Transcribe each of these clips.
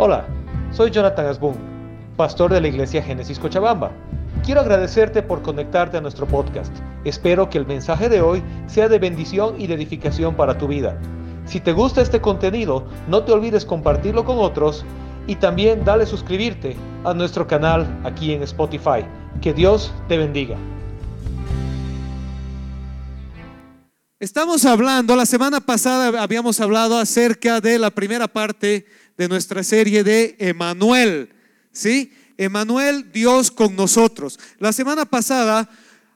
Hola, soy Jonathan Asbun, pastor de la iglesia Génesis Cochabamba. Quiero agradecerte por conectarte a nuestro podcast. Espero que el mensaje de hoy sea de bendición y de edificación para tu vida. Si te gusta este contenido, no te olvides compartirlo con otros y también dale suscribirte a nuestro canal aquí en Spotify. Que Dios te bendiga. Estamos hablando, la semana pasada habíamos hablado acerca de la primera parte de nuestra serie de Emanuel, ¿sí? Emanuel, Dios con nosotros. La semana pasada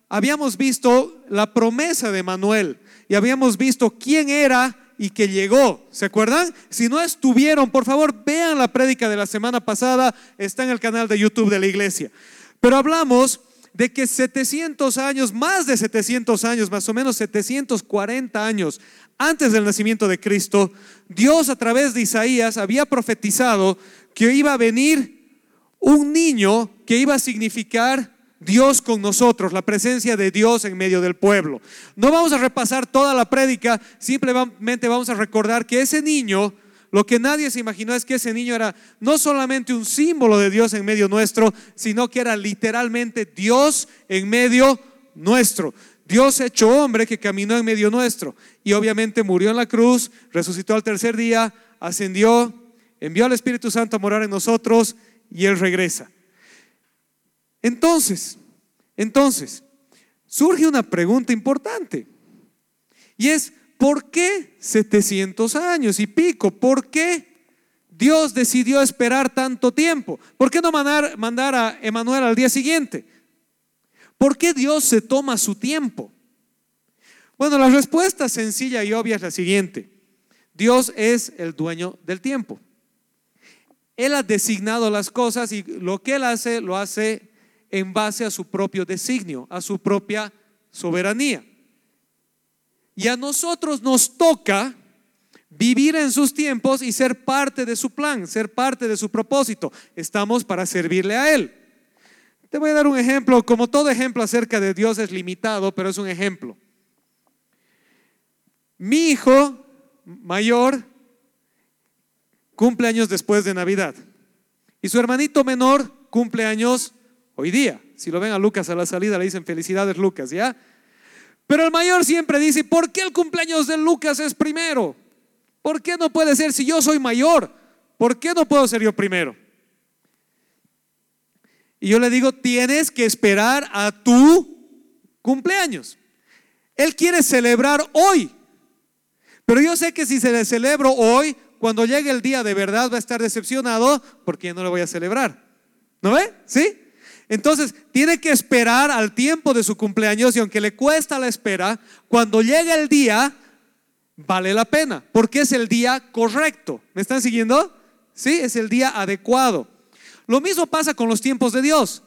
habíamos visto la promesa de Emanuel y habíamos visto quién era y que llegó. ¿Se acuerdan? Si no estuvieron, por favor, vean la prédica de la semana pasada, está en el canal de YouTube de la iglesia. Pero hablamos de que 700 años, más de 700 años, más o menos 740 años antes del nacimiento de Cristo, Dios a través de Isaías había profetizado que iba a venir un niño que iba a significar Dios con nosotros, la presencia de Dios en medio del pueblo. No vamos a repasar toda la prédica, simplemente vamos a recordar que ese niño lo que nadie se imaginó es que ese niño era no solamente un símbolo de Dios en medio nuestro, sino que era literalmente Dios en medio nuestro. Dios hecho hombre que caminó en medio nuestro y obviamente murió en la cruz, resucitó al tercer día, ascendió, envió al Espíritu Santo a morar en nosotros y Él regresa. Entonces, entonces, surge una pregunta importante y es, ¿Por qué 700 años y pico? ¿Por qué Dios decidió esperar tanto tiempo? ¿Por qué no mandar, mandar a Emanuel al día siguiente? ¿Por qué Dios se toma su tiempo? Bueno, la respuesta sencilla y obvia es la siguiente. Dios es el dueño del tiempo. Él ha designado las cosas y lo que Él hace lo hace en base a su propio designio, a su propia soberanía. Y a nosotros nos toca vivir en sus tiempos y ser parte de su plan, ser parte de su propósito. Estamos para servirle a Él. Te voy a dar un ejemplo, como todo ejemplo acerca de Dios es limitado, pero es un ejemplo. Mi hijo mayor cumple años después de Navidad y su hermanito menor cumple años hoy día. Si lo ven a Lucas a la salida le dicen felicidades Lucas, ¿ya? Pero el mayor siempre dice, ¿por qué el cumpleaños de Lucas es primero? ¿Por qué no puede ser si yo soy mayor? ¿Por qué no puedo ser yo primero? Y yo le digo, tienes que esperar a tu cumpleaños. Él quiere celebrar hoy. Pero yo sé que si se le celebro hoy, cuando llegue el día de verdad va a estar decepcionado porque no le voy a celebrar. ¿No ve? ¿Sí? Entonces, tiene que esperar al tiempo de su cumpleaños y aunque le cuesta la espera, cuando llegue el día, vale la pena, porque es el día correcto. ¿Me están siguiendo? Sí, es el día adecuado. Lo mismo pasa con los tiempos de Dios.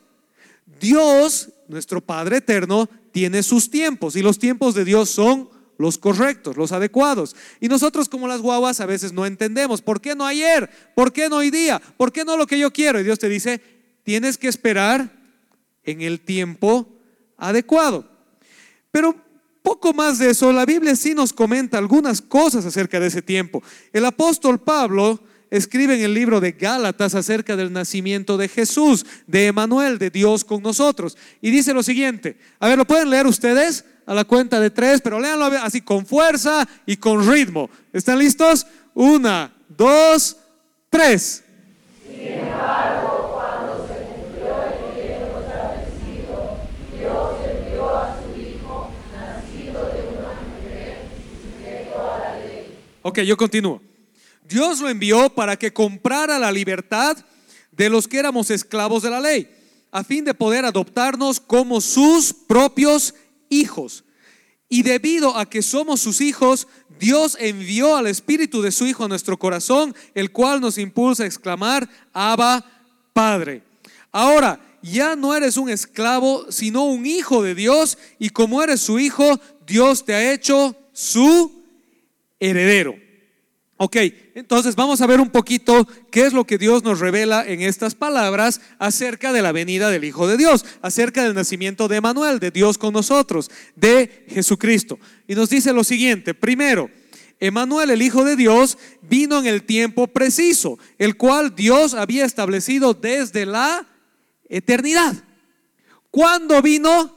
Dios, nuestro Padre eterno, tiene sus tiempos y los tiempos de Dios son los correctos, los adecuados. Y nosotros como las guaguas a veces no entendemos, ¿por qué no ayer? ¿Por qué no hoy día? ¿Por qué no lo que yo quiero? Y Dios te dice, tienes que esperar en el tiempo adecuado. Pero poco más de eso, la Biblia sí nos comenta algunas cosas acerca de ese tiempo. El apóstol Pablo escribe en el libro de Gálatas acerca del nacimiento de Jesús, de Emanuel, de Dios con nosotros. Y dice lo siguiente, a ver, ¿lo pueden leer ustedes? A la cuenta de tres, pero léanlo así con fuerza y con ritmo. ¿Están listos? Una, dos, tres. Ok, yo continúo. Dios lo envió para que comprara la libertad de los que éramos esclavos de la ley, a fin de poder adoptarnos como sus propios hijos. Y debido a que somos sus hijos, Dios envió al Espíritu de su Hijo a nuestro corazón, el cual nos impulsa a exclamar, Abba, Padre. Ahora, ya no eres un esclavo, sino un hijo de Dios, y como eres su hijo, Dios te ha hecho su heredero. Ok, entonces vamos a ver un poquito qué es lo que Dios nos revela en estas palabras acerca de la venida del Hijo de Dios, acerca del nacimiento de Emanuel, de Dios con nosotros, de Jesucristo. Y nos dice lo siguiente, primero, Emanuel, el Hijo de Dios, vino en el tiempo preciso, el cual Dios había establecido desde la eternidad. ¿Cuándo vino?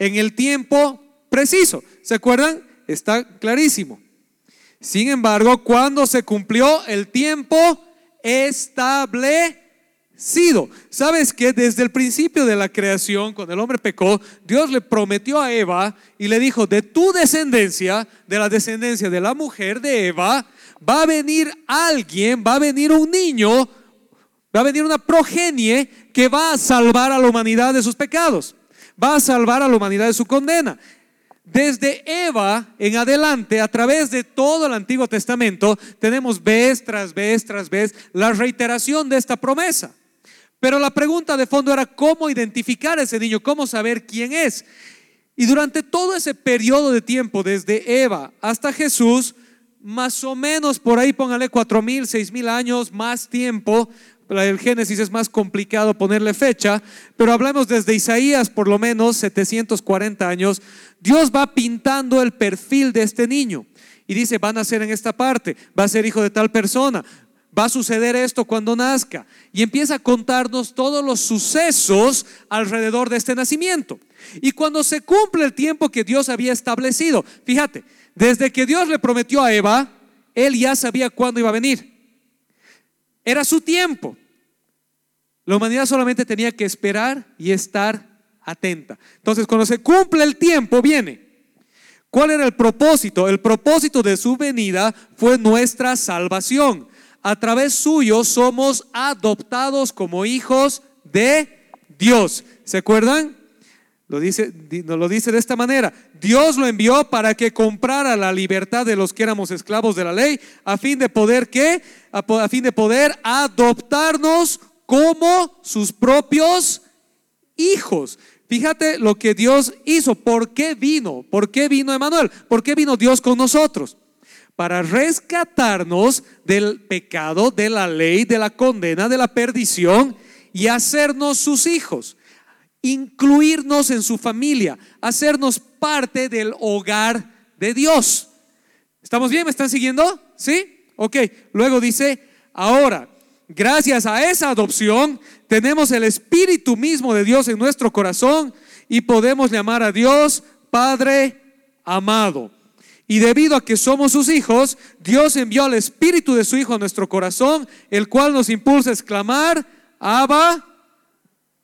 En el tiempo preciso. ¿Se acuerdan? Está clarísimo. Sin embargo, cuando se cumplió el tiempo establecido. ¿Sabes que Desde el principio de la creación, cuando el hombre pecó, Dios le prometió a Eva y le dijo, de tu descendencia, de la descendencia de la mujer de Eva, va a venir alguien, va a venir un niño, va a venir una progenie que va a salvar a la humanidad de sus pecados, va a salvar a la humanidad de su condena. Desde Eva en adelante, a través de todo el Antiguo Testamento, tenemos vez tras vez tras vez la reiteración de esta promesa. Pero la pregunta de fondo era cómo identificar a ese niño, cómo saber quién es. Y durante todo ese periodo de tiempo, desde Eva hasta Jesús, más o menos por ahí póngale cuatro mil, seis mil años más tiempo. El Génesis es más complicado ponerle fecha, pero hablamos desde Isaías por lo menos 740 años. Dios va pintando el perfil de este niño y dice, van a ser en esta parte, va a ser hijo de tal persona, va a suceder esto cuando nazca. Y empieza a contarnos todos los sucesos alrededor de este nacimiento. Y cuando se cumple el tiempo que Dios había establecido, fíjate, desde que Dios le prometió a Eva, él ya sabía cuándo iba a venir. Era su tiempo. La humanidad solamente tenía que esperar y estar atenta. Entonces, cuando se cumple el tiempo, viene. ¿Cuál era el propósito? El propósito de su venida fue nuestra salvación a través suyo somos adoptados como hijos de Dios. ¿Se acuerdan? Lo dice, nos lo dice de esta manera. Dios lo envió para que comprara la libertad de los que éramos esclavos de la ley, a fin de poder que, a, fin de poder adoptarnos como sus propios hijos. Fíjate lo que Dios hizo. ¿Por qué vino? ¿Por qué vino Emanuel? ¿Por qué vino Dios con nosotros? para rescatarnos del pecado, de la ley, de la condena, de la perdición y hacernos sus hijos, incluirnos en su familia, hacernos parte del hogar de Dios. ¿Estamos bien? ¿Me están siguiendo? ¿Sí? Ok. Luego dice, ahora, gracias a esa adopción, tenemos el Espíritu mismo de Dios en nuestro corazón y podemos llamar a Dios Padre amado. Y debido a que somos sus hijos, Dios envió al Espíritu de su Hijo a nuestro corazón, el cual nos impulsa a exclamar, Abba,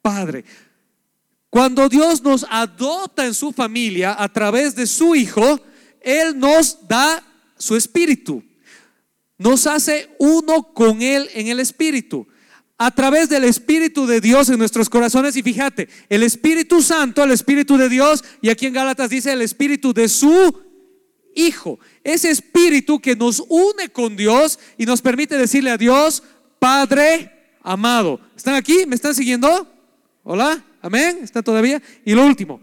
Padre. Cuando Dios nos adopta en su familia a través de su Hijo, Él nos da su Espíritu. Nos hace uno con Él en el Espíritu. A través del Espíritu de Dios en nuestros corazones. Y fíjate, el Espíritu Santo, el Espíritu de Dios, y aquí en Gálatas dice el Espíritu de su Hijo, ese espíritu que nos une con Dios y nos permite decirle a Dios, Padre amado. ¿Están aquí? ¿Me están siguiendo? Hola, amén. ¿Están todavía? Y lo último,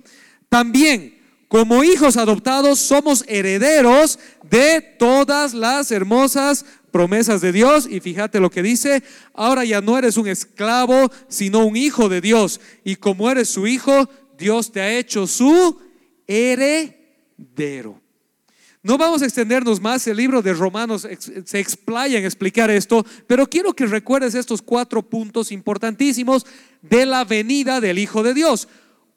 también como hijos adoptados somos herederos de todas las hermosas promesas de Dios. Y fíjate lo que dice, ahora ya no eres un esclavo, sino un hijo de Dios. Y como eres su hijo, Dios te ha hecho su heredero. No vamos a extendernos más, el libro de Romanos se explaya en explicar esto, pero quiero que recuerdes estos cuatro puntos importantísimos de la venida del Hijo de Dios.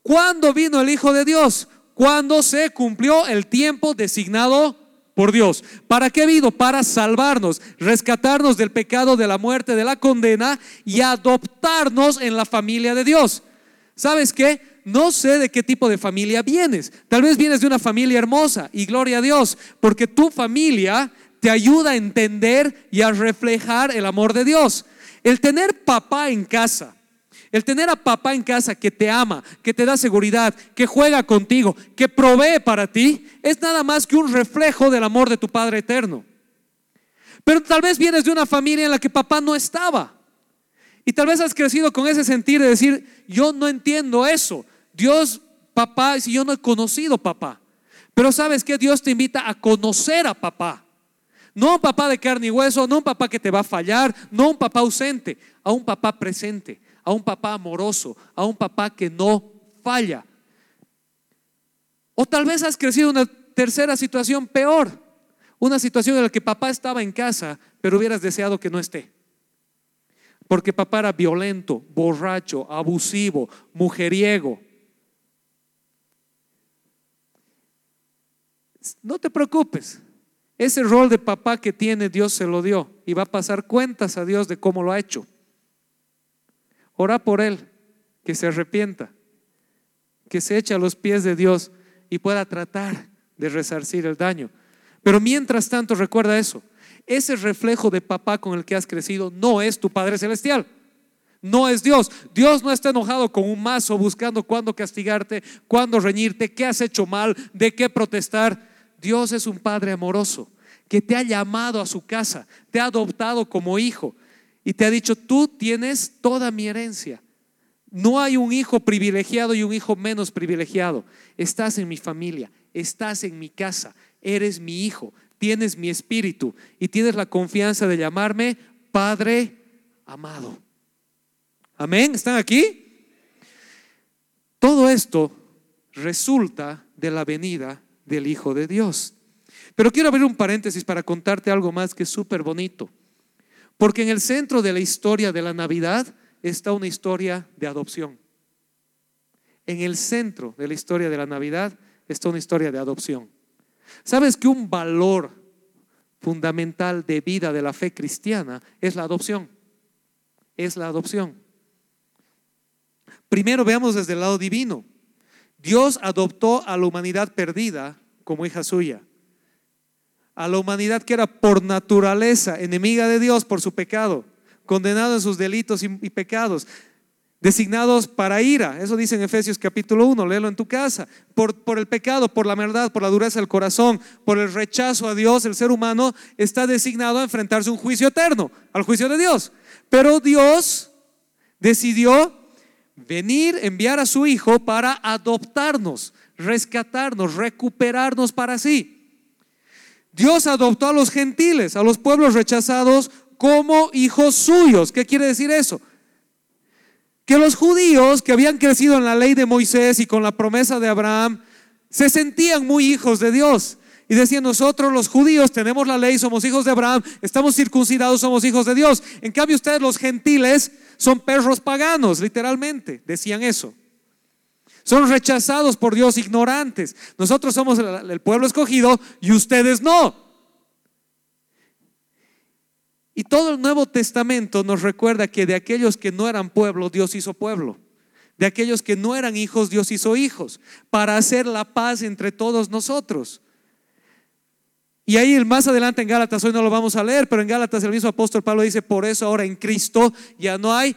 ¿Cuándo vino el Hijo de Dios? Cuando se cumplió el tiempo designado por Dios. ¿Para qué vino? Para salvarnos, rescatarnos del pecado, de la muerte, de la condena y adoptarnos en la familia de Dios. ¿Sabes qué? no sé de qué tipo de familia vienes. Tal vez vienes de una familia hermosa y gloria a Dios, porque tu familia te ayuda a entender y a reflejar el amor de Dios. El tener papá en casa, el tener a papá en casa que te ama, que te da seguridad, que juega contigo, que provee para ti, es nada más que un reflejo del amor de tu Padre eterno. Pero tal vez vienes de una familia en la que papá no estaba. Y tal vez has crecido con ese sentir de decir, yo no entiendo eso. Dios, papá, si yo no he conocido papá. Pero sabes que Dios te invita a conocer a papá. No un papá de carne y hueso, no un papá que te va a fallar, no un papá ausente, a un papá presente, a un papá amoroso, a un papá que no falla. O tal vez has crecido una tercera situación peor. Una situación en la que papá estaba en casa, pero hubieras deseado que no esté. Porque papá era violento, borracho, abusivo, mujeriego. No te preocupes. Ese rol de papá que tiene Dios se lo dio y va a pasar cuentas a Dios de cómo lo ha hecho. Ora por él, que se arrepienta, que se eche a los pies de Dios y pueda tratar de resarcir el daño. Pero mientras tanto, recuerda eso, ese reflejo de papá con el que has crecido no es tu Padre Celestial. No es Dios. Dios no está enojado con un mazo buscando cuándo castigarte, cuándo reñirte, qué has hecho mal, de qué protestar. Dios es un Padre amoroso que te ha llamado a su casa, te ha adoptado como hijo y te ha dicho, tú tienes toda mi herencia. No hay un hijo privilegiado y un hijo menos privilegiado. Estás en mi familia, estás en mi casa, eres mi hijo, tienes mi espíritu y tienes la confianza de llamarme Padre amado. Amén, ¿están aquí? Todo esto resulta de la venida del Hijo de Dios. Pero quiero abrir un paréntesis para contarte algo más que es súper bonito. Porque en el centro de la historia de la Navidad está una historia de adopción. En el centro de la historia de la Navidad está una historia de adopción. ¿Sabes que un valor fundamental de vida de la fe cristiana es la adopción? Es la adopción. Primero veamos desde el lado divino. Dios adoptó a la humanidad perdida como hija suya. A la humanidad que era por naturaleza enemiga de Dios por su pecado, condenado en sus delitos y, pecados, designados para ira. Eso dice en Efesios capítulo 1, léelo en tu casa. Por, por, el pecado, por la maldad, por la dureza del corazón, por el rechazo a Dios, el ser humano está designado a enfrentarse a un juicio eterno, al juicio de Dios. Pero Dios decidió venir, enviar a su Hijo para adoptarnos, rescatarnos, recuperarnos para sí. Dios adoptó a los gentiles, a los pueblos rechazados, como hijos suyos. ¿Qué quiere decir eso? Que los judíos que habían crecido en la ley de Moisés y con la promesa de Abraham, se sentían muy hijos de Dios. Y decían, nosotros los judíos tenemos la ley, somos hijos de Abraham, estamos circuncidados, somos hijos de Dios. En cambio ustedes los gentiles son perros paganos, literalmente, decían eso. Son rechazados por Dios, ignorantes. Nosotros somos el, pueblo escogido y ustedes no. Y todo el Nuevo Testamento nos recuerda que de aquellos que no eran pueblo, Dios hizo pueblo. De aquellos que no eran hijos, Dios hizo hijos, para hacer la paz entre todos nosotros. Y ahí más adelante en Gálatas, hoy no lo vamos a leer, pero en Gálatas el mismo apóstol Pablo dice, por eso ahora en Cristo ya no hay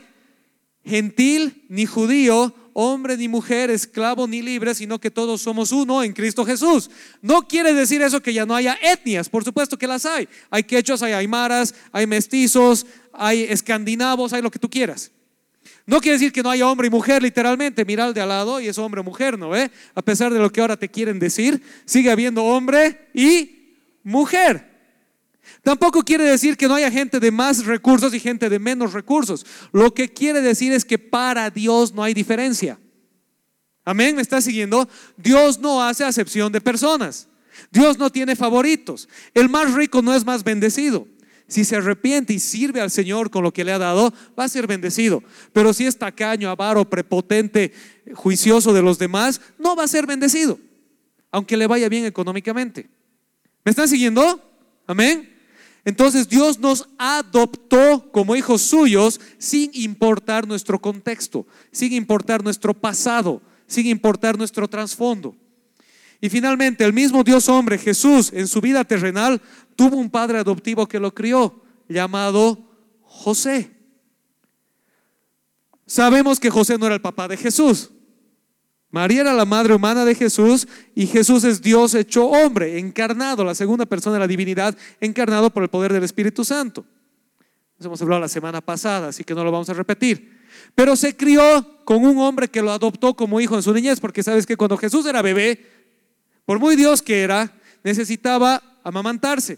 gentil ni judío, hombre ni mujer, esclavo ni libre, sino que todos somos uno en Cristo Jesús. No quiere decir eso que ya no haya etnias, por supuesto que las hay. Hay quechos, hay aymaras, hay mestizos, hay escandinavos, hay lo que tú quieras. No quiere decir que no haya hombre y mujer, literalmente. Mira al de al lado y es hombre o mujer, ¿no ve? A pesar de lo que ahora te quieren decir, sigue habiendo hombre y mujer. Tampoco quiere decir que no haya gente de más recursos y gente de menos recursos. Lo que quiere decir es que para Dios no hay diferencia. Amén, ¿me está siguiendo? Dios no hace acepción de personas. Dios no tiene favoritos. El más rico no es más bendecido. Si se arrepiente y sirve al Señor con lo que le ha dado, va a ser bendecido. Pero si es tacaño, avaro, prepotente, juicioso de los demás, no va a ser bendecido, aunque le vaya bien económicamente. ¿Me están siguiendo? Amén. Entonces Dios nos adoptó como hijos suyos sin importar nuestro contexto, sin importar nuestro pasado, sin importar nuestro trasfondo. Y finalmente, el mismo Dios hombre, Jesús, en su vida terrenal, tuvo un padre adoptivo que lo crió, llamado José. Sabemos que José no era el papá de Jesús, María era la madre humana de Jesús y Jesús es Dios hecho hombre, encarnado, la segunda persona de la divinidad, encarnado por el poder del Espíritu Santo. Eso hemos hablado la semana pasada, así que no lo vamos a repetir. Pero se crió con un hombre que lo adoptó como hijo en su niñez, porque sabes que cuando Jesús era bebé, por muy Dios que era, necesitaba amamantarse.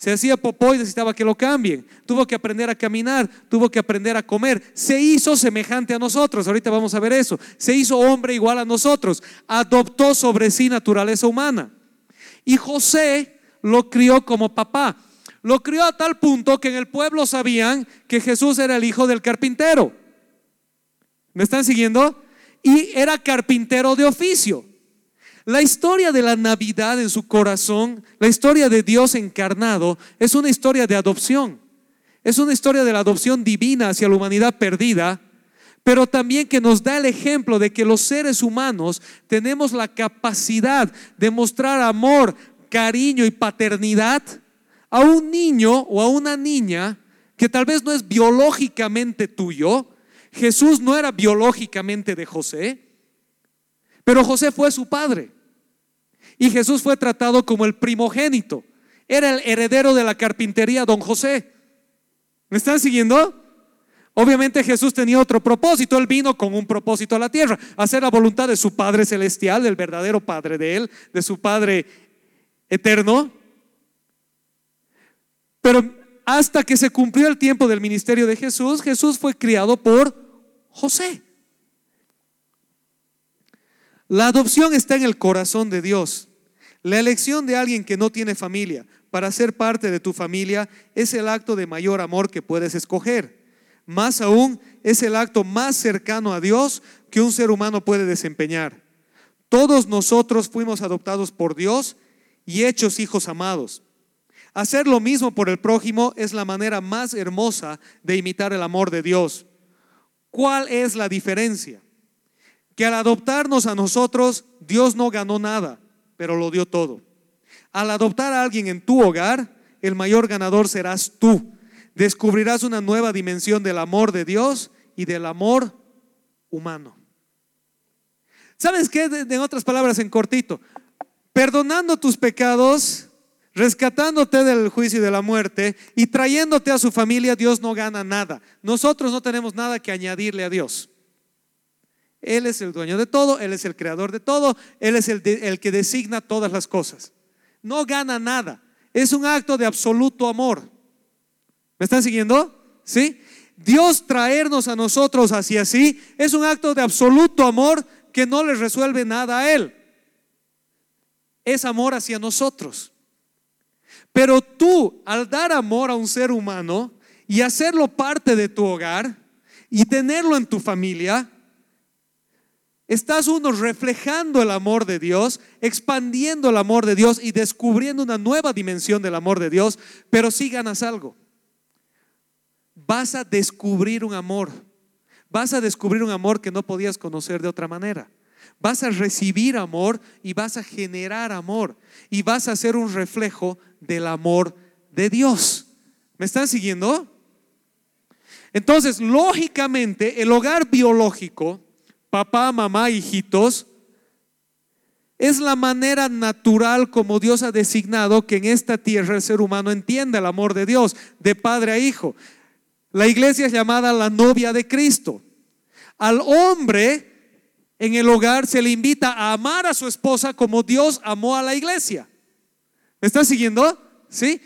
Se hacía popó y necesitaba que lo cambien. Tuvo que aprender a caminar, tuvo que aprender a comer. Se hizo semejante a nosotros. Ahorita vamos a ver eso. Se hizo hombre igual a nosotros. Adoptó sobre sí naturaleza humana. Y José lo crió como papá. Lo crió a tal punto que en el pueblo sabían que Jesús era el hijo del carpintero. ¿Me están siguiendo? Y era carpintero de oficio. La historia de la Navidad en su corazón, la historia de Dios encarnado, es una historia de adopción. Es una historia de la adopción divina hacia la humanidad perdida, pero también que nos da el ejemplo de que los seres humanos tenemos la capacidad de mostrar amor, cariño y paternidad a un niño o a una niña que tal vez no es biológicamente tuyo. Jesús no era biológicamente de José, pero José fue su padre. Y Jesús fue tratado como el primogénito. Era el heredero de la carpintería, don José. ¿Me están siguiendo? Obviamente Jesús tenía otro propósito, él vino con un propósito a la tierra, hacer la voluntad de su Padre Celestial, del verdadero Padre de él, de su Padre eterno. Pero hasta que se cumplió el tiempo del ministerio de Jesús, Jesús fue criado por José. La adopción está en el corazón de Dios. La elección de alguien que no tiene familia para ser parte de tu familia es el acto de mayor amor que puedes escoger. Más aún, es el acto más cercano a Dios que un ser humano puede desempeñar. Todos nosotros fuimos adoptados por Dios y hechos hijos amados. Hacer lo mismo por el prójimo es la manera más hermosa de imitar el amor de Dios. ¿Cuál es la diferencia? Que al adoptarnos a nosotros, Dios no ganó nada, pero lo dio todo. Al adoptar a alguien en tu hogar, el mayor ganador serás tú. Descubrirás una nueva dimensión del amor de Dios y del amor humano. ¿Sabes qué? En otras palabras, en cortito, perdonando tus pecados, rescatándote del juicio y de la muerte y trayéndote a su familia, Dios no gana nada. Nosotros no tenemos nada que añadirle a Dios. Él es el dueño de todo, Él es el creador de todo, Él es el, que designa todas las cosas no gana nada. Es un acto de absoluto amor. ¿Me están siguiendo? ¿Sí? Dios traernos a nosotros hacia sí es un acto de absoluto amor que no le resuelve nada a Él. Es amor hacia nosotros. Pero tú, al dar amor a un ser humano y hacerlo parte de tu hogar y tenerlo en tu familia, Estás uno reflejando el amor de Dios, expandiendo el amor de Dios y descubriendo una nueva dimensión del amor de Dios, pero si ganas algo. Vas a descubrir un amor. Vas a descubrir un amor que no podías conocer de otra manera. Vas a recibir amor y vas a generar amor. Y vas a ser un reflejo del amor de Dios. ¿Me están siguiendo? Entonces, lógicamente, el hogar biológico papá, mamá, hijitos, es la manera natural como Dios ha designado que en esta tierra el ser humano entienda el amor de Dios, de padre a hijo. La iglesia es llamada la novia de Cristo. Al hombre en el hogar se le invita a amar a su esposa como Dios amó a la iglesia. ¿Me estás siguiendo? ¿Sí?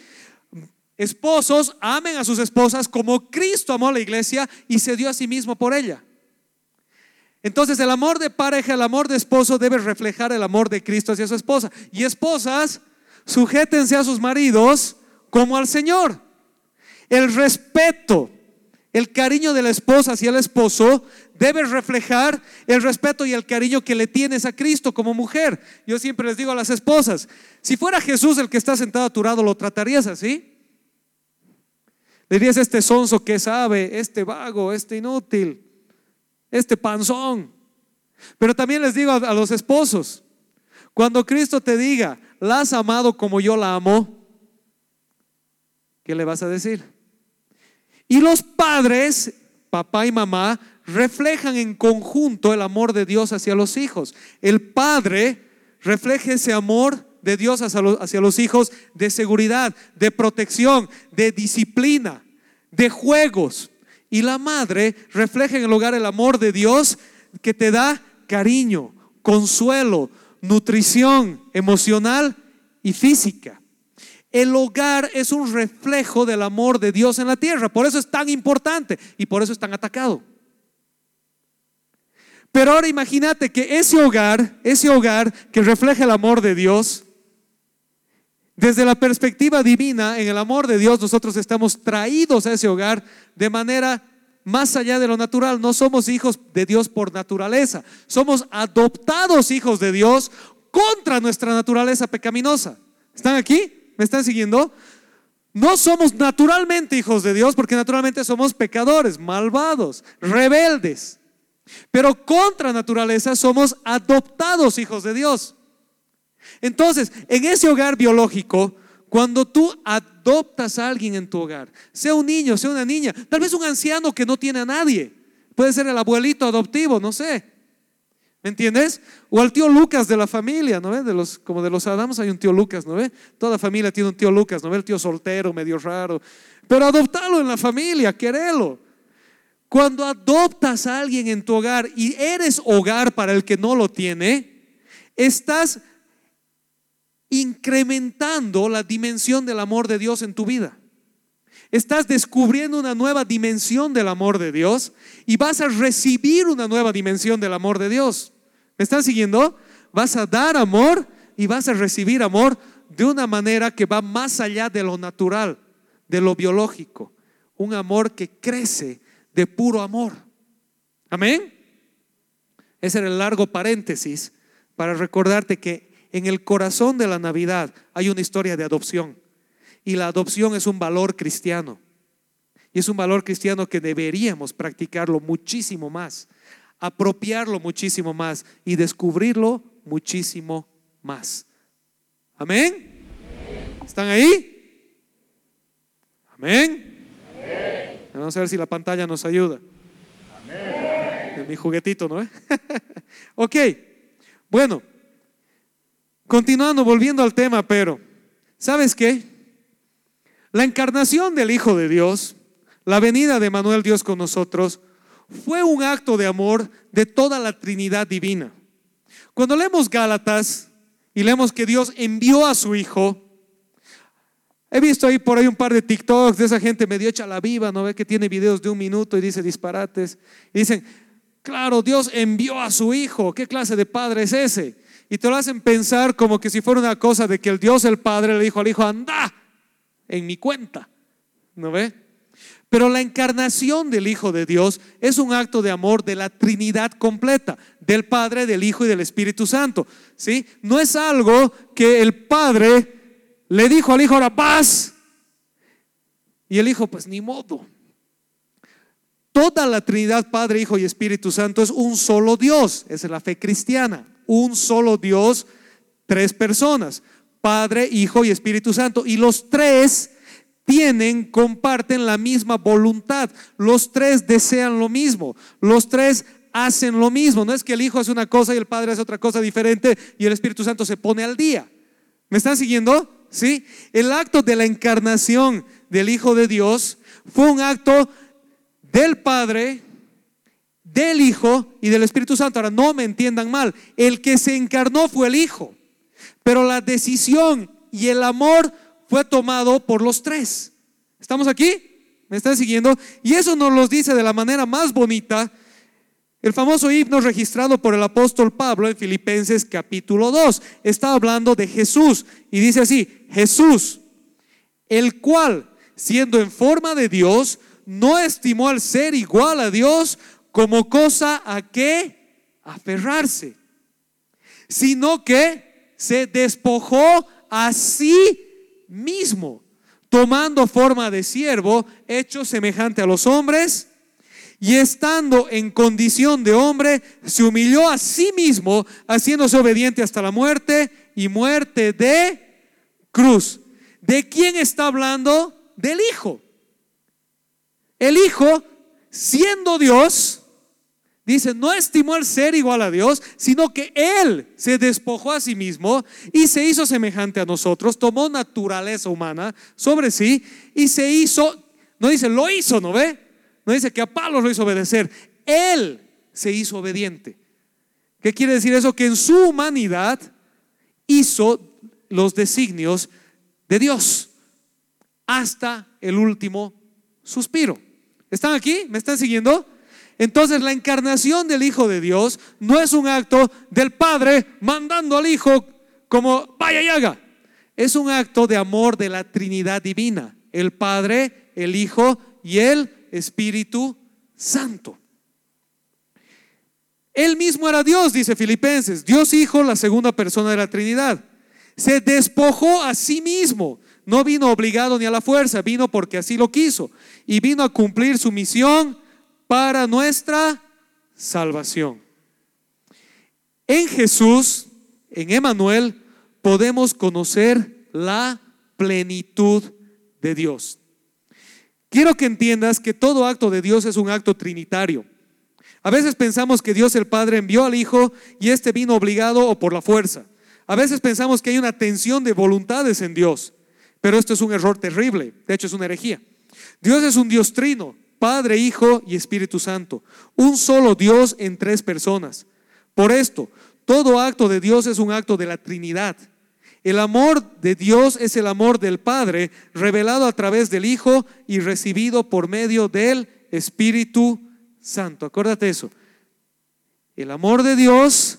Esposos amen a sus esposas como Cristo amó a la iglesia y se dio a sí mismo por ella. Entonces el amor de pareja, el amor de esposo debe reflejar el amor de Cristo hacia su esposa. Y esposas, sujétense a sus maridos como al Señor. El respeto, el cariño de la esposa hacia el esposo debe reflejar el respeto y el cariño que le tienes a Cristo como mujer. Yo siempre les digo a las esposas, si fuera Jesús el que está sentado a tu lado, ¿lo tratarías así? Le dirías este sonso que sabe, este vago, este inútil este panzón. Pero también les digo a, los esposos, cuando Cristo te diga, la has amado como yo la amo, ¿qué le vas a decir? Y los padres, papá y mamá, reflejan en conjunto el amor de Dios hacia los hijos. El padre refleja ese amor de Dios hacia los, hacia los hijos de seguridad, de protección, de disciplina, de juegos. Y la madre refleja en el hogar el amor de Dios que te da cariño, consuelo, nutrición emocional y física. El hogar es un reflejo del amor de Dios en la tierra. Por eso es tan importante y por eso es tan atacado. Pero ahora imagínate que ese hogar, ese hogar que refleja el amor de Dios, Desde la perspectiva divina, en el amor de Dios, nosotros estamos traídos a ese hogar de manera más allá de lo natural. No somos hijos de Dios por naturaleza. Somos adoptados hijos de Dios contra nuestra naturaleza pecaminosa. ¿Están aquí? ¿Me están siguiendo? No somos naturalmente hijos de Dios porque naturalmente somos pecadores, malvados, rebeldes. Pero contra naturaleza somos adoptados hijos de Dios. Entonces, en ese hogar biológico, cuando tú adoptas a alguien en tu hogar, sea un niño, sea una niña, tal vez un anciano que no tiene a nadie, puede ser el abuelito adoptivo, no sé. ¿Me entiendes? O al tío Lucas de la familia, ¿no ve? De los, como de los Adams hay un tío Lucas, ¿no ve? Toda familia tiene un tío Lucas, ¿no ve? El tío soltero, medio raro. Pero adoptalo en la familia, querelo. Cuando adoptas a alguien en tu hogar y eres hogar para el que no lo tiene, estás incrementando la dimensión del amor de Dios en tu vida. Estás descubriendo una nueva dimensión del amor de Dios y vas a recibir una nueva dimensión del amor de Dios. ¿Me están siguiendo? Vas a dar amor y vas a recibir amor de una manera que va más allá de lo natural, de lo biológico. Un amor que crece de puro amor. Amén. Ese era el largo paréntesis para recordarte que en el corazón de la Navidad hay una historia de adopción. Y la adopción es un valor cristiano. Y es un valor cristiano que deberíamos practicarlo muchísimo más, apropiarlo muchísimo más y descubrirlo muchísimo más. Amén. ¿Están ahí? Amén. Vamos a ver si la pantalla nos ayuda. Amén. Mi juguetito, ¿no? ok. Bueno. Continuando, volviendo al tema, pero, ¿sabes qué? La encarnación del Hijo de Dios, la venida de Manuel Dios con nosotros, fue un acto de amor de toda la Trinidad divina. Cuando leemos Gálatas y leemos que Dios envió a su Hijo, he visto ahí por ahí un par de TikToks de esa gente medio hecha la viva, ¿no ve que tiene videos de un minuto y dice disparates? Y dicen, claro, Dios envió a su Hijo, ¿qué clase de padre es ese? Y te lo hacen pensar como que si fuera una cosa de que el Dios, el Padre, le dijo al Hijo, anda en mi cuenta. ¿No ve? Pero la encarnación del Hijo de Dios es un acto de amor de la Trinidad completa, del Padre, del Hijo y del Espíritu Santo. ¿Sí? No es algo que el Padre le dijo al Hijo, ahora vas. Y el Hijo, pues ni modo. Toda la Trinidad, Padre, Hijo y Espíritu Santo es un solo Dios. Esa es la fe cristiana un solo Dios, tres personas, Padre, Hijo y Espíritu Santo. Y los tres tienen, comparten la misma voluntad. Los tres desean lo mismo. Los tres hacen lo mismo. No es que el Hijo hace una cosa y el Padre hace otra cosa diferente y el Espíritu Santo se pone al día. ¿Me están siguiendo? ¿Sí? El acto de la encarnación del Hijo de Dios fue un acto del Padre, del Hijo y del Espíritu Santo. Ahora, no me entiendan mal, el que se encarnó fue el Hijo, pero la decisión y el amor fue tomado por los tres. ¿Estamos aquí? ¿Me están siguiendo? Y eso nos lo dice de la manera más bonita el famoso himno registrado por el apóstol Pablo en Filipenses capítulo 2. Está hablando de Jesús y dice así, Jesús, el cual, siendo en forma de Dios, no estimó al ser igual a Dios como cosa a que aferrarse, sino que se despojó a sí mismo, tomando forma de siervo, hecho semejante a los hombres, y estando en condición de hombre, se humilló a sí mismo, haciéndose obediente hasta la muerte y muerte de cruz. ¿De quién está hablando? Del Hijo. El Hijo, siendo Dios, Dice, no estimó el ser igual a Dios, sino que Él se despojó a sí mismo y se hizo semejante a nosotros, tomó naturaleza humana sobre sí y se hizo, no dice, lo hizo, ¿no ve? No dice que a palos lo hizo obedecer, Él se hizo obediente. ¿Qué quiere decir eso? Que en su humanidad hizo los designios de Dios hasta el último suspiro. ¿Están aquí? ¿Me están siguiendo? Entonces la encarnación del Hijo de Dios no es un acto del Padre mandando al Hijo como vaya y haga. es un acto de amor de la Trinidad divina, el Padre, el Hijo y el Espíritu Santo. Él mismo era Dios, dice Filipenses, Dios Hijo, la segunda persona de la Trinidad. Se despojó a sí mismo, no vino obligado ni a la fuerza, vino porque así lo quiso y vino a cumplir su misión para nuestra salvación. En Jesús, en Emanuel, podemos conocer la plenitud de Dios. Quiero que entiendas que todo acto de Dios es un acto trinitario. A veces pensamos que Dios el Padre envió al Hijo y éste vino obligado o por la fuerza. A veces pensamos que hay una tensión de voluntades en Dios, pero esto es un error terrible, de hecho es una herejía. Dios es un Dios trino, Padre, Hijo y Espíritu Santo, un solo Dios en tres personas. Por esto, todo acto de Dios es un acto de la Trinidad. El amor de Dios es el amor del Padre, revelado a través del Hijo y recibido por medio del Espíritu Santo. Acuérdate eso. El amor de Dios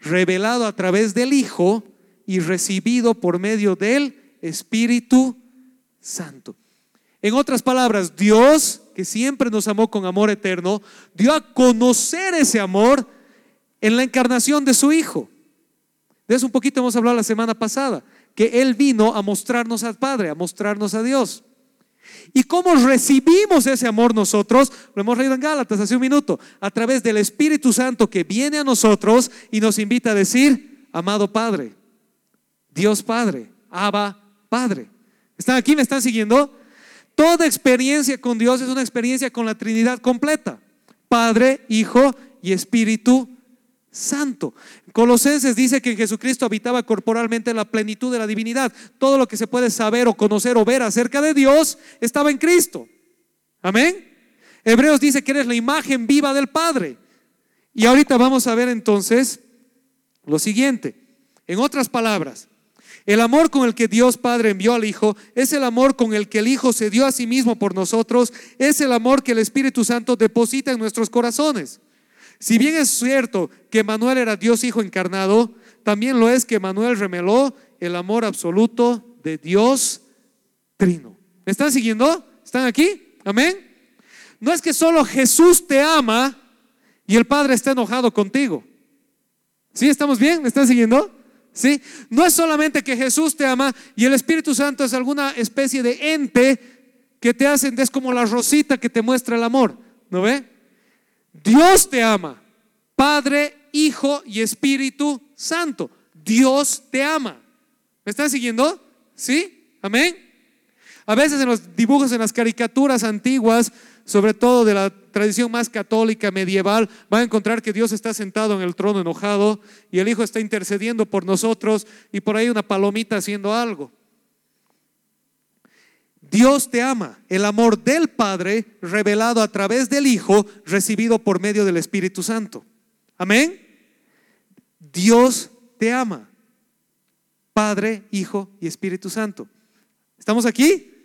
revelado a través del Hijo y recibido por medio del Espíritu Santo. En otras palabras, Dios, que siempre nos amó con amor eterno, dio a conocer ese amor en la encarnación de su Hijo. De eso un poquito hemos hablado la semana pasada, que Él vino a mostrarnos al Padre, a mostrarnos a Dios. ¿Y cómo recibimos ese amor nosotros? Lo hemos leído en Gálatas hace un minuto, a través del Espíritu Santo que viene a nosotros y nos invita a decir, amado Padre, Dios Padre, Abba Padre. ¿Están aquí? ¿Me están siguiendo? Toda experiencia con Dios es una experiencia con la Trinidad completa. Padre, Hijo y Espíritu Santo. Colosenses dice que en Jesucristo habitaba corporalmente la plenitud de la divinidad. Todo lo que se puede saber o conocer o ver acerca de Dios estaba en Cristo. Amén. Hebreos dice que eres la imagen viva del Padre. Y ahorita vamos a ver entonces lo siguiente. En otras palabras, el amor con el que Dios Padre envió al Hijo es el amor con el que el Hijo se dio a sí mismo por nosotros, es el amor que el Espíritu Santo deposita en nuestros corazones. Si bien es cierto que Manuel era Dios Hijo encarnado, también lo es que Manuel remeló el amor absoluto de Dios Trino. ¿Me están siguiendo? ¿Están aquí? Amén. No es que solo Jesús te ama y el Padre está enojado contigo. ¿Sí? ¿Estamos bien? ¿Me están siguiendo? ¿Sí? No es solamente que Jesús te ama y el Espíritu Santo es alguna especie de ente que te hacen, es como la rosita que te muestra el amor. ¿No ve? Dios te ama. Padre, Hijo y Espíritu Santo. Dios te ama. ¿Me están siguiendo? ¿Sí? Amén. A veces en los dibujos, en las caricaturas antiguas, sobre todo de la tradición más católica medieval, va a encontrar que Dios está sentado en el trono enojado y el Hijo está intercediendo por nosotros y por ahí una palomita haciendo algo. Dios te ama, el amor del Padre revelado a través del Hijo, recibido por medio del Espíritu Santo. Amén. Dios te ama, Padre, Hijo y Espíritu Santo. ¿Estamos aquí?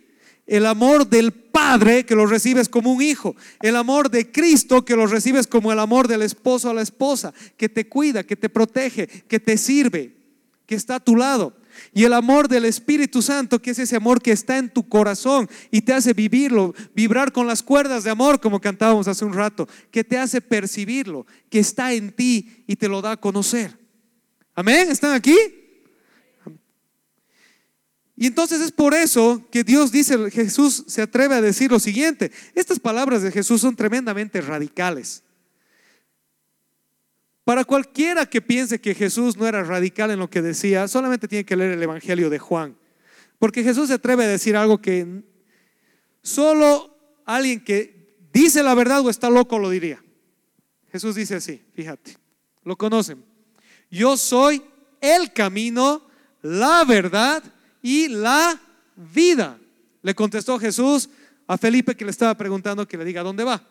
El amor del Padre que lo recibes como un hijo. El amor de Cristo que lo recibes como el amor del esposo a la esposa, que te cuida, que te protege, que te sirve, que está a tu lado. Y el amor del Espíritu Santo, que es ese amor que está en tu corazón y te hace vivirlo, vibrar con las cuerdas de amor, como cantábamos hace un rato, que te hace percibirlo, que está en ti y te lo da a conocer. Amén, ¿están aquí? Y entonces es por eso que Dios dice, Jesús se atreve a decir lo siguiente. Estas palabras de Jesús son tremendamente radicales. Para cualquiera que piense que Jesús no era radical en lo que decía, solamente tiene que leer el Evangelio de Juan. Porque Jesús se atreve a decir algo que solo alguien que dice la verdad o está loco lo diría. Jesús dice así, fíjate, lo conocen. Yo soy el camino, la verdad y la vida. Le contestó Jesús a Felipe que le estaba preguntando que le diga dónde va.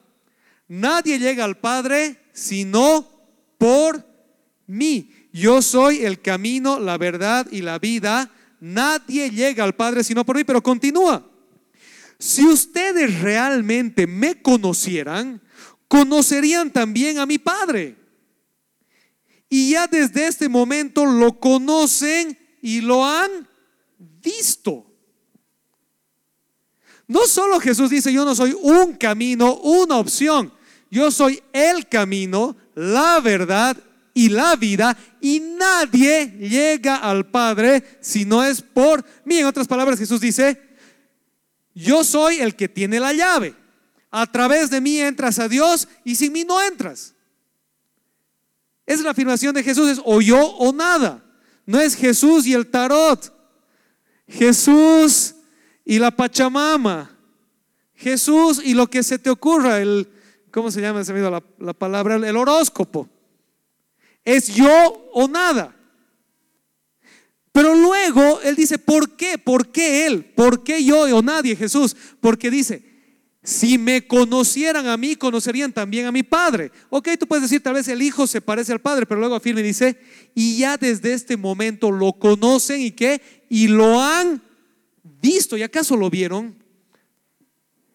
Nadie llega al Padre sino por mí. Yo soy el camino, la verdad y la vida. Nadie llega al Padre sino por mí, pero continúa. Si ustedes realmente me conocieran, conocerían también a mi Padre. Y ya desde este momento lo conocen y lo han visto. No solo Jesús dice, yo no soy un camino, una opción. Yo soy el camino, la verdad y la vida. Y nadie llega al Padre si no es por mí. En otras palabras, Jesús dice, yo soy el que tiene la llave. A través de mí entras a Dios y sin mí no entras. Es la afirmación de Jesús, es o yo o nada. No es Jesús y el tarot. Jesús y la Pachamama. Jesús y lo que se te ocurra, el, ¿cómo se llama? Se me la palabra, el horóscopo. Es yo o nada. Pero luego él dice, ¿por qué? ¿Por qué él? ¿Por qué yo o nadie, Jesús? Porque dice, si me conocieran a mí, conocerían también a mi Padre. Ok, tú puedes decir, tal vez el Hijo se parece al Padre, pero luego afirma y dice, y ya desde este momento lo conocen y qué, y lo han visto. ¿Y acaso lo vieron?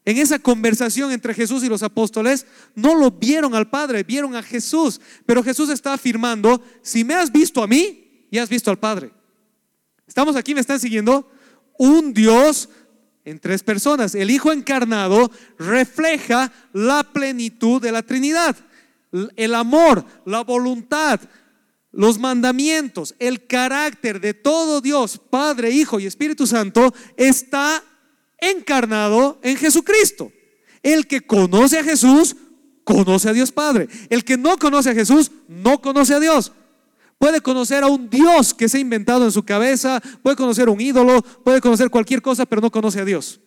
En esa conversación entre Jesús y los apóstoles, no lo vieron al Padre, vieron a Jesús. Pero Jesús está afirmando, si me has visto a mí, ya has visto al Padre. ¿Estamos aquí? ¿Me están siguiendo? Un Dios en tres personas. El Hijo encarnado refleja la plenitud de la Trinidad. El amor, la voluntad, los mandamientos, el carácter de todo Dios, Padre, Hijo y Espíritu Santo, está encarnado en Jesucristo. El que conoce a Jesús, conoce a Dios Padre. El que no conoce a Jesús, no conoce a Dios. Puede conocer a un Dios que se ha inventado en su cabeza, puede conocer a un ídolo, puede conocer cualquier cosa, pero no conoce a Dios.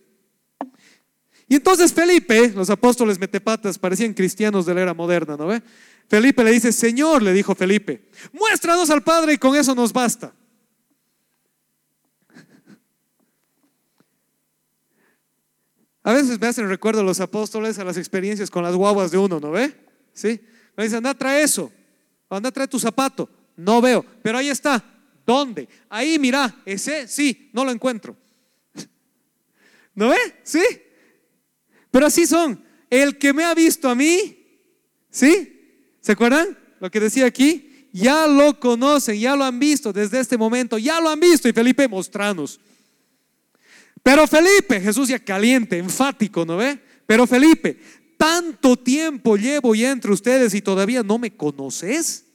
Y entonces Felipe, los apóstoles metepatas, parecían cristianos de la era moderna, ¿no ve? Felipe le dice, Señor, le dijo Felipe, muéstranos al Padre y con eso nos basta. A veces me hacen recuerdo los apóstoles a las experiencias con las guaguas de uno, ¿no ve? ¿Sí? Me dicen, anda, trae eso, anda, trae tu zapato. No veo, pero ahí está. ¿Dónde? Ahí, mira, ese sí, no lo encuentro. ¿No ve? Sí. Pero así son. El que me ha visto a mí, ¿sí? ¿Se acuerdan lo que decía aquí? Ya lo conocen, ya lo han visto desde este momento, ya lo han visto. Y Felipe, mostranos. Pero Felipe, Jesús ya caliente, enfático, ¿no ve? Pero Felipe, tanto tiempo llevo ya entre ustedes y todavía no me conoces.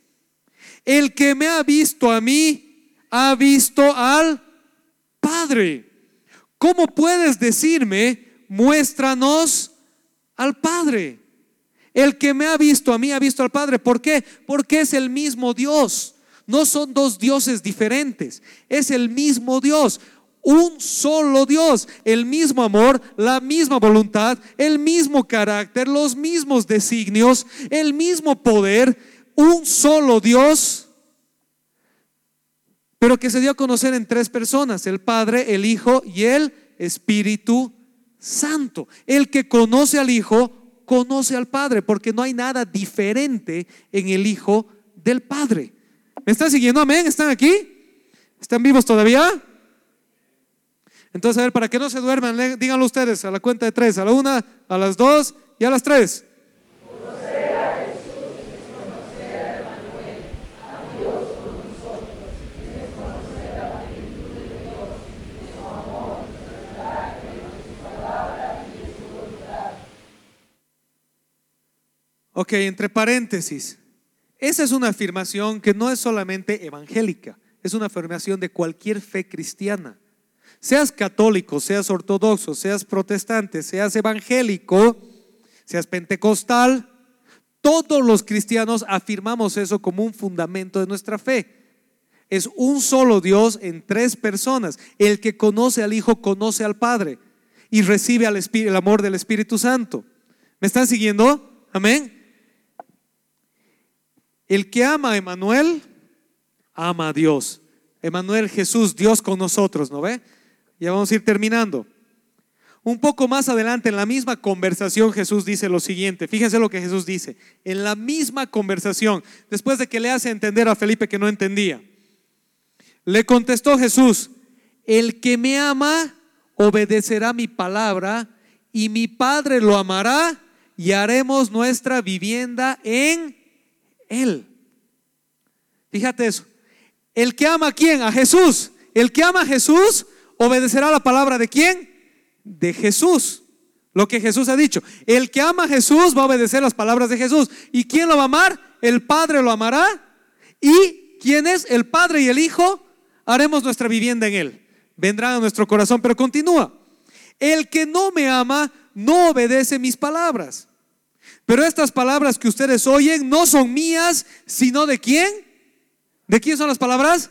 El que me ha visto a mí, ha visto al Padre. ¿Cómo puedes decirme, muéstranos al Padre? El que me ha visto a mí, ha visto al Padre. ¿Por qué? Porque es el mismo Dios. No son dos dioses diferentes. Es el mismo Dios un solo Dios, el mismo amor, la misma voluntad, el mismo carácter, los mismos designios, el mismo poder, un solo Dios, pero que se dio a conocer en tres personas, el Padre, el Hijo y el Espíritu Santo. El que conoce al Hijo, conoce al Padre, porque no hay nada diferente en el Hijo del Padre. ¿Me están siguiendo? Amén. ¿Están aquí? ¿Están vivos todavía? Entonces, a ver, para que no se duerman, díganlo ustedes a la cuenta de tres, a la una, a las dos y a las tres. Ok, entre paréntesis, esa es una afirmación que no es solamente evangélica, es una afirmación de cualquier fe cristiana. Seas católico, seas ortodoxo, seas protestante, seas evangélico, seas pentecostal, todos los cristianos afirmamos eso como un fundamento de nuestra fe. Es un solo Dios en tres personas. El que conoce al Hijo conoce al Padre y recibe el amor del Espíritu Santo. ¿Me están siguiendo? Amén. El que ama a Emanuel, ama a Dios. Emanuel Jesús, Dios con nosotros, ¿no ve? Ya vamos a ir terminando. Un poco más adelante en la misma conversación Jesús dice lo siguiente. Fíjense lo que Jesús dice. En la misma conversación, después de que le hace entender a Felipe que no entendía, le contestó Jesús, el que me ama obedecerá mi palabra y mi Padre lo amará y haremos nuestra vivienda en él. Fíjate eso. El que ama a quién? A Jesús. El que ama a Jesús obedecerá la palabra de quién? De Jesús. Lo que Jesús ha dicho. El que ama a Jesús va a obedecer las palabras de Jesús. ¿Y quién lo va a amar? El Padre lo amará. ¿Y quién es? El Padre y el Hijo haremos nuestra vivienda en él. Vendrá a nuestro corazón, pero continúa. El que no me ama no obedece mis palabras. Pero estas palabras que ustedes oyen no son mías, sino de quién? ¿De quién son las palabras?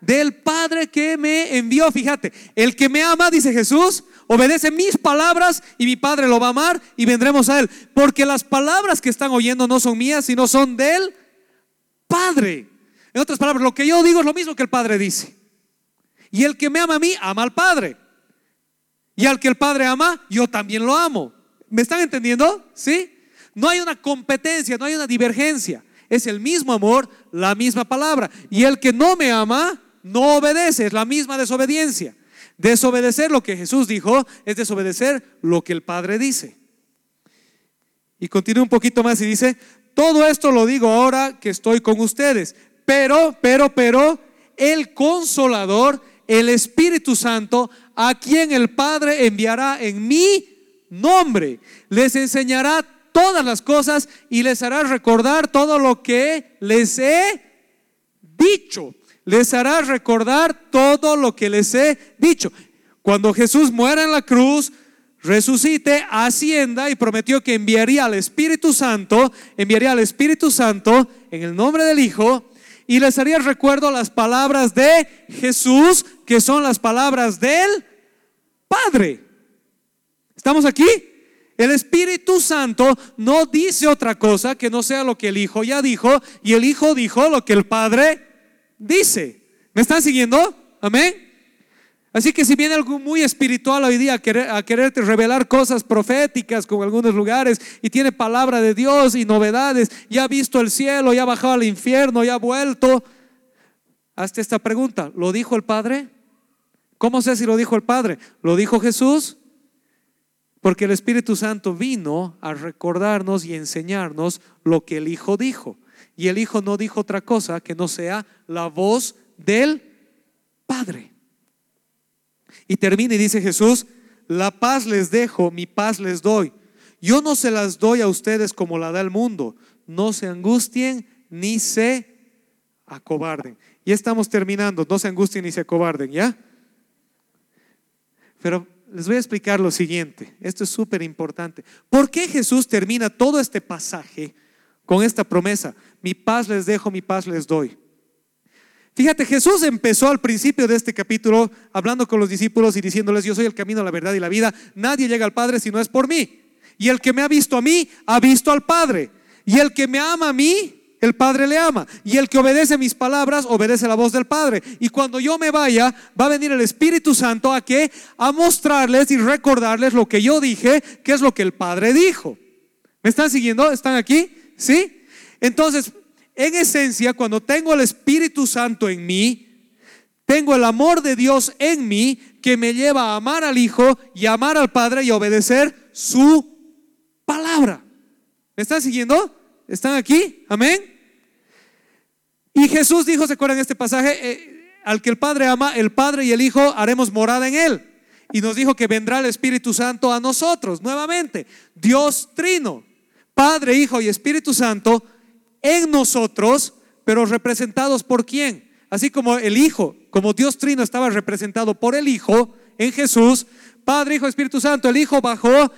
Del Padre que me envió. Fíjate, el que me ama, dice Jesús, obedece mis palabras y mi Padre lo va a amar y vendremos a él. Porque las palabras que están oyendo no son mías, sino son del Padre. En otras palabras, lo que yo digo es lo mismo que el Padre dice. Y el que me ama a mí, ama al Padre. Y al que el Padre ama, yo también lo amo. ¿Me están entendiendo? ¿Sí? No hay una competencia, no hay una divergencia. Es el mismo amor, la misma palabra. Y el que no me ama, no obedece. Es la misma desobediencia. Desobedecer lo que Jesús dijo es desobedecer lo que el Padre dice. Y continúa un poquito más y dice, todo esto lo digo ahora que estoy con ustedes. Pero, pero, pero, el consolador, el Espíritu Santo, a quien el Padre enviará en mi nombre, les enseñará todas las cosas y les hará recordar todo lo que les he dicho. Les hará recordar todo lo que les he dicho. Cuando Jesús muera en la cruz, resucite, ascienda y prometió que enviaría al Espíritu Santo, enviaría al Espíritu Santo en el nombre del Hijo y les haría recuerdo las palabras de Jesús, que son las palabras del Padre. ¿Estamos aquí? El Espíritu Santo no dice otra cosa que no sea lo que el Hijo ya dijo y el Hijo dijo lo que el Padre dice. ¿Me están siguiendo? Amén. Así que si viene algo muy espiritual hoy día a, querer, quererte revelar cosas proféticas con algunos lugares y tiene palabra de Dios y novedades, ya ha visto el cielo, ya ha bajado al infierno, ya ha vuelto, hazte esta pregunta, ¿lo dijo el Padre? ¿Cómo sé si lo dijo el Padre? ¿Lo dijo Jesús? Porque el Espíritu Santo vino a recordarnos y enseñarnos lo que el Hijo dijo. Y el Hijo no dijo otra cosa que no sea la voz del Padre. Y termina y dice Jesús, la paz les dejo, mi paz les doy. Yo no se las doy a ustedes como la da el mundo. No se angustien ni se acobarden. Y estamos terminando, no se angustien ni se acobarden, ¿ya? Pero les voy a explicar lo siguiente. Esto es súper importante. ¿Por qué Jesús termina todo este pasaje con esta promesa? Mi paz les dejo, mi paz les doy. Fíjate, Jesús empezó al principio de este capítulo hablando con los discípulos y diciéndoles, yo soy el camino, la verdad y la vida. Nadie llega al Padre si no es por mí. Y el que me ha visto a mí, ha visto al Padre. Y el que me ama a mí, el Padre le ama. Y el que obedece mis palabras, obedece la voz del Padre. Y cuando yo me vaya, va a venir el Espíritu Santo a que a mostrarles y recordarles lo que yo dije, que es lo que el Padre dijo. ¿Me están siguiendo? ¿Están aquí? ¿Sí? Entonces, en esencia, cuando tengo el Espíritu Santo en mí, tengo el amor de Dios en mí que me lleva a amar al Hijo y amar al Padre y obedecer su palabra. ¿Me están siguiendo? ¿Están aquí? Amén. Y Jesús dijo, ¿se acuerdan este pasaje? Eh, al que el Padre ama, el Padre y el Hijo haremos morada en él. Y nos dijo que vendrá el Espíritu Santo a nosotros nuevamente. Dios trino, Padre, Hijo y Espíritu Santo en nosotros, pero representados por quién? Así como el Hijo, como Dios trino estaba representado por el Hijo en Jesús, Padre, Hijo, Espíritu Santo, el Hijo bajó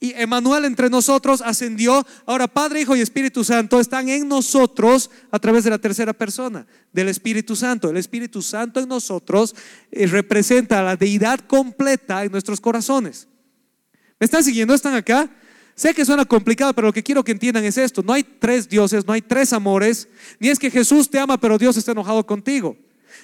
y Emanuel entre nosotros ascendió. Ahora Padre, Hijo y Espíritu Santo están en nosotros a través de la tercera persona del Espíritu Santo. El Espíritu Santo en nosotros eh, representa la deidad completa en nuestros corazones. ¿Me están siguiendo? ¿Están acá? Sé que suena complicado, pero lo que quiero que entiendan es esto. No hay tres dioses, no hay tres amores, ni es que Jesús te ama, pero Dios está enojado contigo.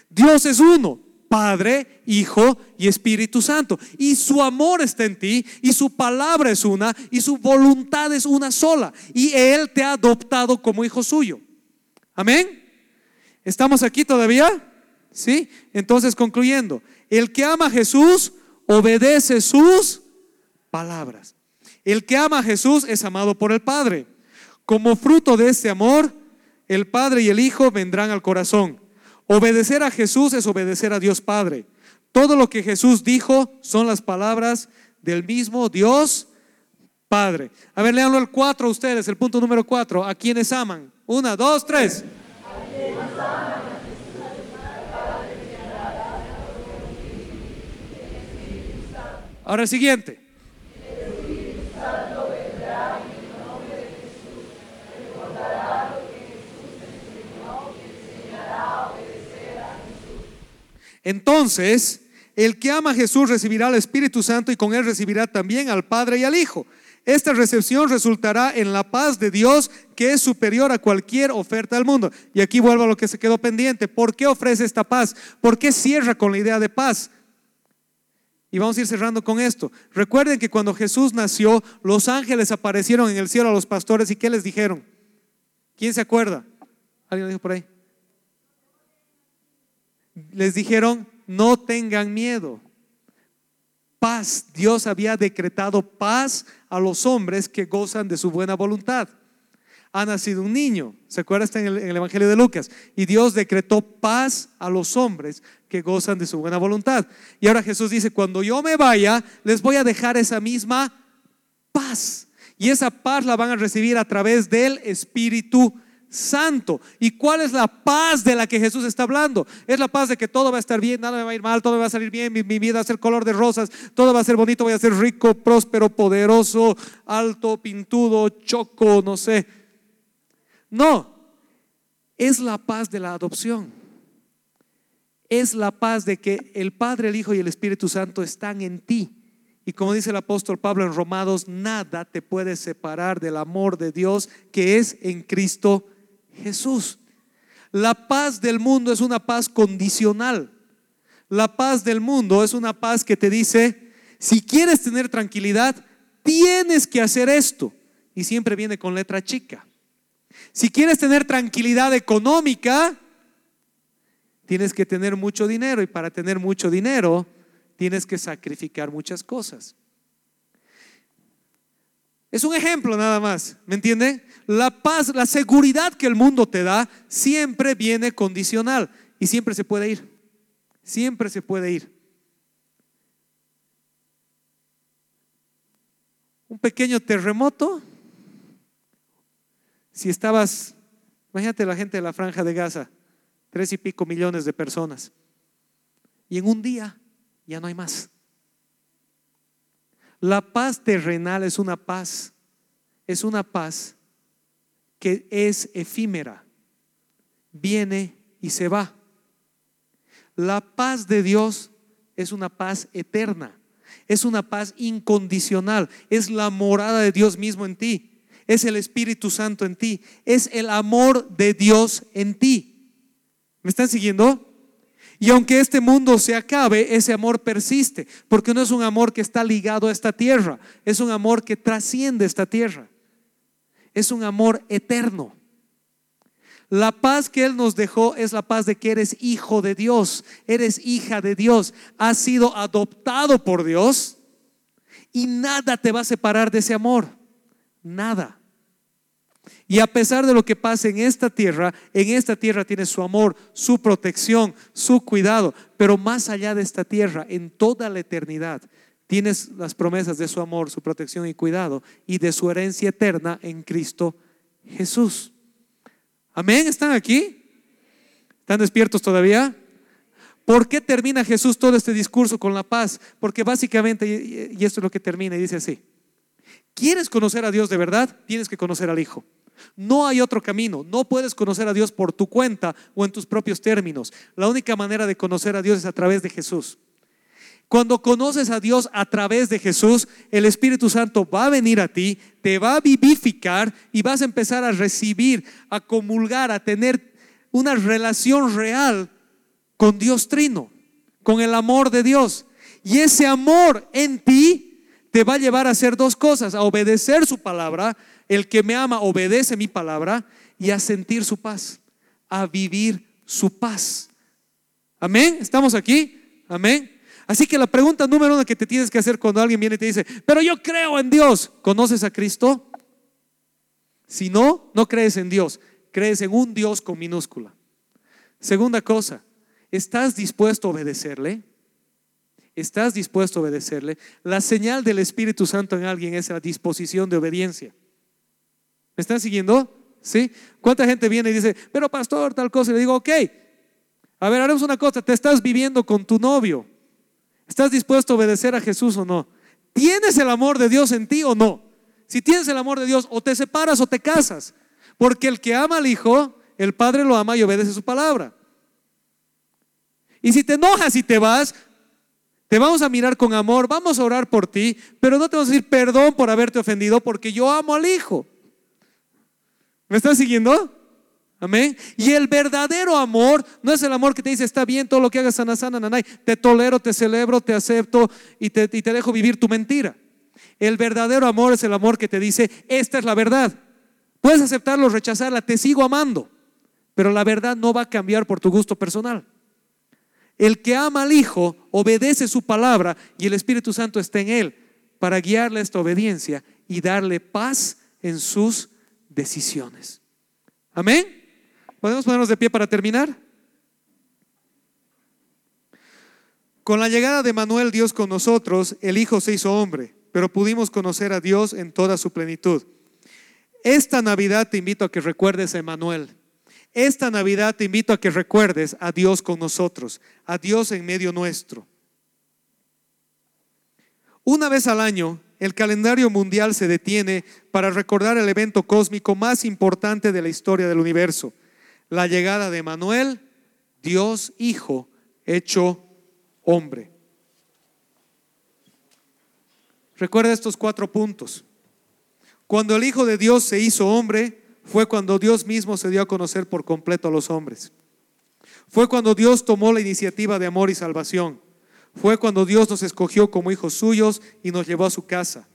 Dios es uno. Padre, Hijo y Espíritu Santo. Y su amor está en ti, y su palabra es una, y su voluntad es una sola. Y Él te ha adoptado como hijo suyo. Amén. ¿Estamos aquí todavía? ¿Sí? Entonces, concluyendo, el que ama a Jesús obedece sus palabras. El que ama a Jesús es amado por el Padre. Como fruto de este amor, el Padre y el Hijo vendrán al corazón. Obedecer a Jesús es obedecer a Dios Padre. Todo lo que Jesús dijo son las palabras del mismo Dios Padre. A ver, leanlo el 4 ustedes, el punto número 4. A quienes aman. Una, dos, tres. Ahora el siguiente. Entonces, el que ama a Jesús recibirá al Espíritu Santo y con él recibirá también al Padre y al Hijo. Esta recepción resultará en la paz de Dios que es superior a cualquier oferta del mundo. Y aquí vuelvo a lo que se quedó pendiente. ¿Por qué ofrece esta paz? ¿Por qué cierra con la idea de paz? Y vamos a ir cerrando con esto. Recuerden que cuando Jesús nació, los ángeles aparecieron en el cielo a los pastores y ¿qué les dijeron? ¿Quién se acuerda? ¿Alguien dijo por ahí? Les dijeron, no tengan miedo paz. Dios había decretado paz a los hombres que gozan de su buena voluntad. Ha nacido un niño, ¿se acuerda? Está en el, en el, Evangelio de Lucas. Y Dios decretó paz a los hombres que gozan de su buena voluntad. Y ahora Jesús dice, cuando yo me vaya, les voy a dejar esa misma paz. Y esa paz la van a recibir a través del Espíritu santo. ¿Y cuál es la paz de la que Jesús está hablando? Es la paz de que todo va a estar bien, nada me va a ir mal, todo va a salir bien, mi, mi, vida va a ser color de rosas, todo va a ser bonito, voy a ser rico, próspero, poderoso, alto, pintudo, choco, no sé. No, es la paz de la adopción. Es la paz de que el Padre, el Hijo y el Espíritu Santo están en ti. Y como dice el apóstol Pablo en Romanos, nada te puede separar del amor de Dios que es en Cristo Jesús. La paz del mundo es una paz condicional. La paz del mundo es una paz que te dice, si quieres tener tranquilidad, tienes que hacer esto. Y siempre viene con letra chica. Si quieres tener tranquilidad económica, tienes que tener mucho dinero. Y para tener mucho dinero, tienes que sacrificar muchas cosas. Es un ejemplo nada más, ¿me entienden? La paz, la seguridad que el mundo te da siempre viene condicional y siempre se puede ir. Siempre se puede ir. Un pequeño terremoto, si estabas, imagínate la gente de la franja de Gaza, tres y pico millones de personas, y en un día ya no hay más. La paz terrenal es una paz, es una paz que es efímera, viene y se va. La paz de Dios es una paz eterna, es una paz incondicional, es la morada de Dios mismo en ti, es el Espíritu Santo en ti, es el amor de Dios en ti. ¿Me están siguiendo? Y aunque este mundo se acabe, ese amor persiste, porque no es un amor que está ligado a esta tierra, es un amor que trasciende esta tierra. Es un amor eterno. La paz que Él nos dejó es la paz de que eres hijo de Dios, eres hija de Dios, has sido adoptado por Dios y nada te va a separar de ese amor, nada. Y a pesar de lo que pase en esta tierra, en esta tierra tienes su amor, su protección, su cuidado. Pero más allá de esta tierra, en toda la eternidad, tienes las promesas de su amor, su protección y cuidado y de su herencia eterna en Cristo Jesús. Amén, ¿están aquí? ¿Están despiertos todavía? ¿Por qué termina Jesús todo este discurso con la paz? Porque básicamente, y esto es lo que termina, y dice así, ¿quieres conocer a Dios de verdad? Tienes que conocer al Hijo. No hay otro camino. No puedes conocer a Dios por tu cuenta o en tus propios términos. La única manera de conocer a Dios es a través de Jesús. Cuando conoces a Dios a través de Jesús, el Espíritu Santo va a venir a ti, te va a vivificar y vas a empezar a recibir, a comulgar, a tener una relación real con Dios Trino, con el amor de Dios. Y ese amor en ti te va a llevar a hacer dos cosas, a obedecer su palabra el que me ama obedece mi palabra y a sentir su paz, a vivir su paz. Amén. ¿Estamos aquí? Amén. Así que la pregunta número uno que te tienes que hacer cuando alguien viene y te dice, pero yo creo en Dios, ¿conoces a Cristo? Si no, no crees en Dios, crees en un Dios con minúscula. Segunda cosa, ¿estás dispuesto a obedecerle? estás dispuesto a obedecerle, la señal del Espíritu Santo en alguien es la disposición de obediencia. ¿Me están siguiendo? ¿Sí? ¿Cuánta gente viene y dice, pero pastor, tal cosa? Y le digo, ok, a ver, haremos una cosa, te estás viviendo con tu novio. ¿Estás dispuesto a obedecer a Jesús o no? ¿Tienes el amor de Dios en ti o no? Si tienes el amor de Dios, o te separas o te casas. Porque el que ama al Hijo, el Padre lo ama y obedece su palabra. Y si te enojas y te vas, te vamos a mirar con amor, vamos a orar por ti, pero no te vamos a decir perdón por haberte ofendido porque yo amo al Hijo. ¿Me estás siguiendo? Amén. Y el verdadero amor no es el amor que te dice, está bien todo lo que hagas, sana, sana, nanay. Te tolero, te celebro, te acepto y te, y te dejo vivir tu mentira. El verdadero amor es el amor que te dice, esta es la verdad. Puedes aceptarlo rechazarla, te sigo amando, pero la verdad no va a cambiar por tu gusto personal. El que ama al Hijo obedece su palabra y el Espíritu Santo está en él para guiarle esta obediencia y darle paz en sus decisiones. Amén. ¿Podemos ponernos de pie para terminar? Con la llegada de Manuel, Dios con nosotros, el Hijo se hizo hombre, pero pudimos conocer a Dios en toda su plenitud. Esta Navidad te invito a que recuerdes a Emanuel. Esta Navidad te invito a que recuerdes a Dios con nosotros, a Dios en medio nuestro. Una vez al año, el calendario mundial se detiene para recordar el evento cósmico más importante de la historia del universo, la llegada de Manuel, Dios Hijo, hecho hombre. Recuerda estos cuatro puntos. Cuando el Hijo de Dios se hizo hombre, fue cuando Dios mismo se dio a conocer por completo a los hombres. Fue cuando Dios tomó la iniciativa de amor y salvación. Fue cuando Dios nos escogió como hijos suyos y nos llevó a su casa.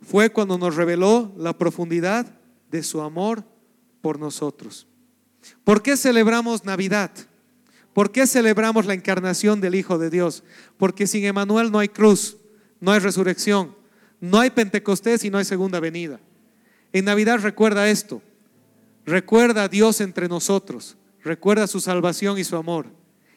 Fue cuando nos reveló la profundidad de su amor por nosotros. ¿Por qué celebramos Navidad? ¿Por qué celebramos la encarnación del Hijo de Dios? Porque sin Emanuel no hay cruz, no hay resurrección, no hay Pentecostés y no hay segunda venida. En Navidad recuerda esto. Recuerda a Dios entre nosotros. Recuerda su salvación y su amor.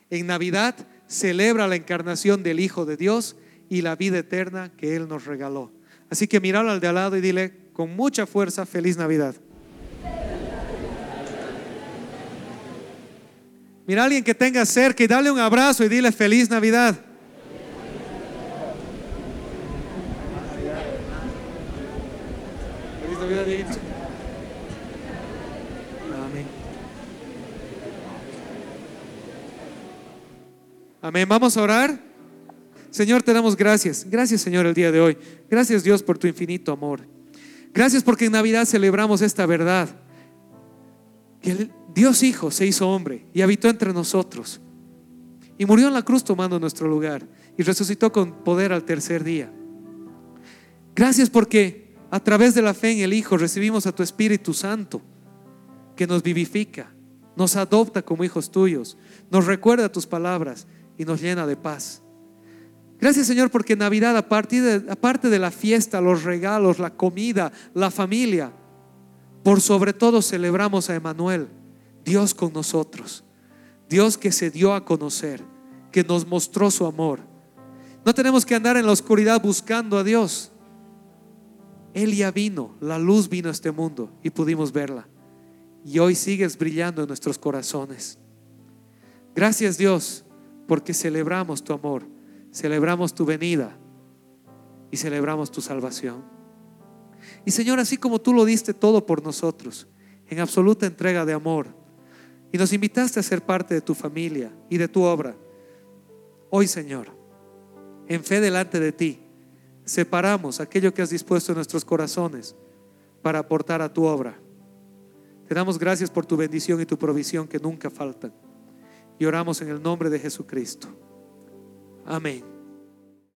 En Navidad celebra la encarnación del Hijo de Dios y la vida eterna que Él nos regaló. Así que míralo al de al lado y dile con mucha fuerza, feliz Navidad. Mira a alguien que tenga cerca y dale un abrazo y dile feliz Navidad. Feliz Navidad, Amén. Vamos a orar. Señor, te damos gracias. Gracias, Señor, el día de hoy. Gracias, Dios, por tu infinito amor. Gracias porque en Navidad celebramos esta verdad. Que el Dios Hijo se hizo hombre y habitó entre nosotros. Y murió en la cruz tomando nuestro lugar. Y resucitó con poder al tercer día. Gracias porque a través de la fe en el Hijo recibimos a tu Espíritu Santo que nos vivifica, nos adopta como hijos tuyos, nos recuerda tus palabras y nos llena de paz. Gracias Señor porque Navidad, de, aparte de la fiesta, los regalos, la comida, la familia, por sobre todo celebramos a Emanuel, Dios con nosotros, Dios que se dio a conocer, que nos mostró su amor. No tenemos que andar en la oscuridad buscando a Dios. Él ya vino, la luz vino a este mundo y pudimos verla. Y hoy sigues brillando en nuestros corazones. Gracias Dios porque celebramos tu amor, celebramos tu venida y celebramos tu salvación. Y Señor, así como tú lo diste todo por nosotros, en absoluta entrega de amor, y nos invitaste a ser parte de tu familia y de tu obra, hoy Señor, en fe delante de ti, separamos aquello que has dispuesto en nuestros corazones para aportar a tu obra. Te damos gracias por tu bendición y tu provisión que nunca faltan. Y oramos en el nombre de Jesucristo. Amén.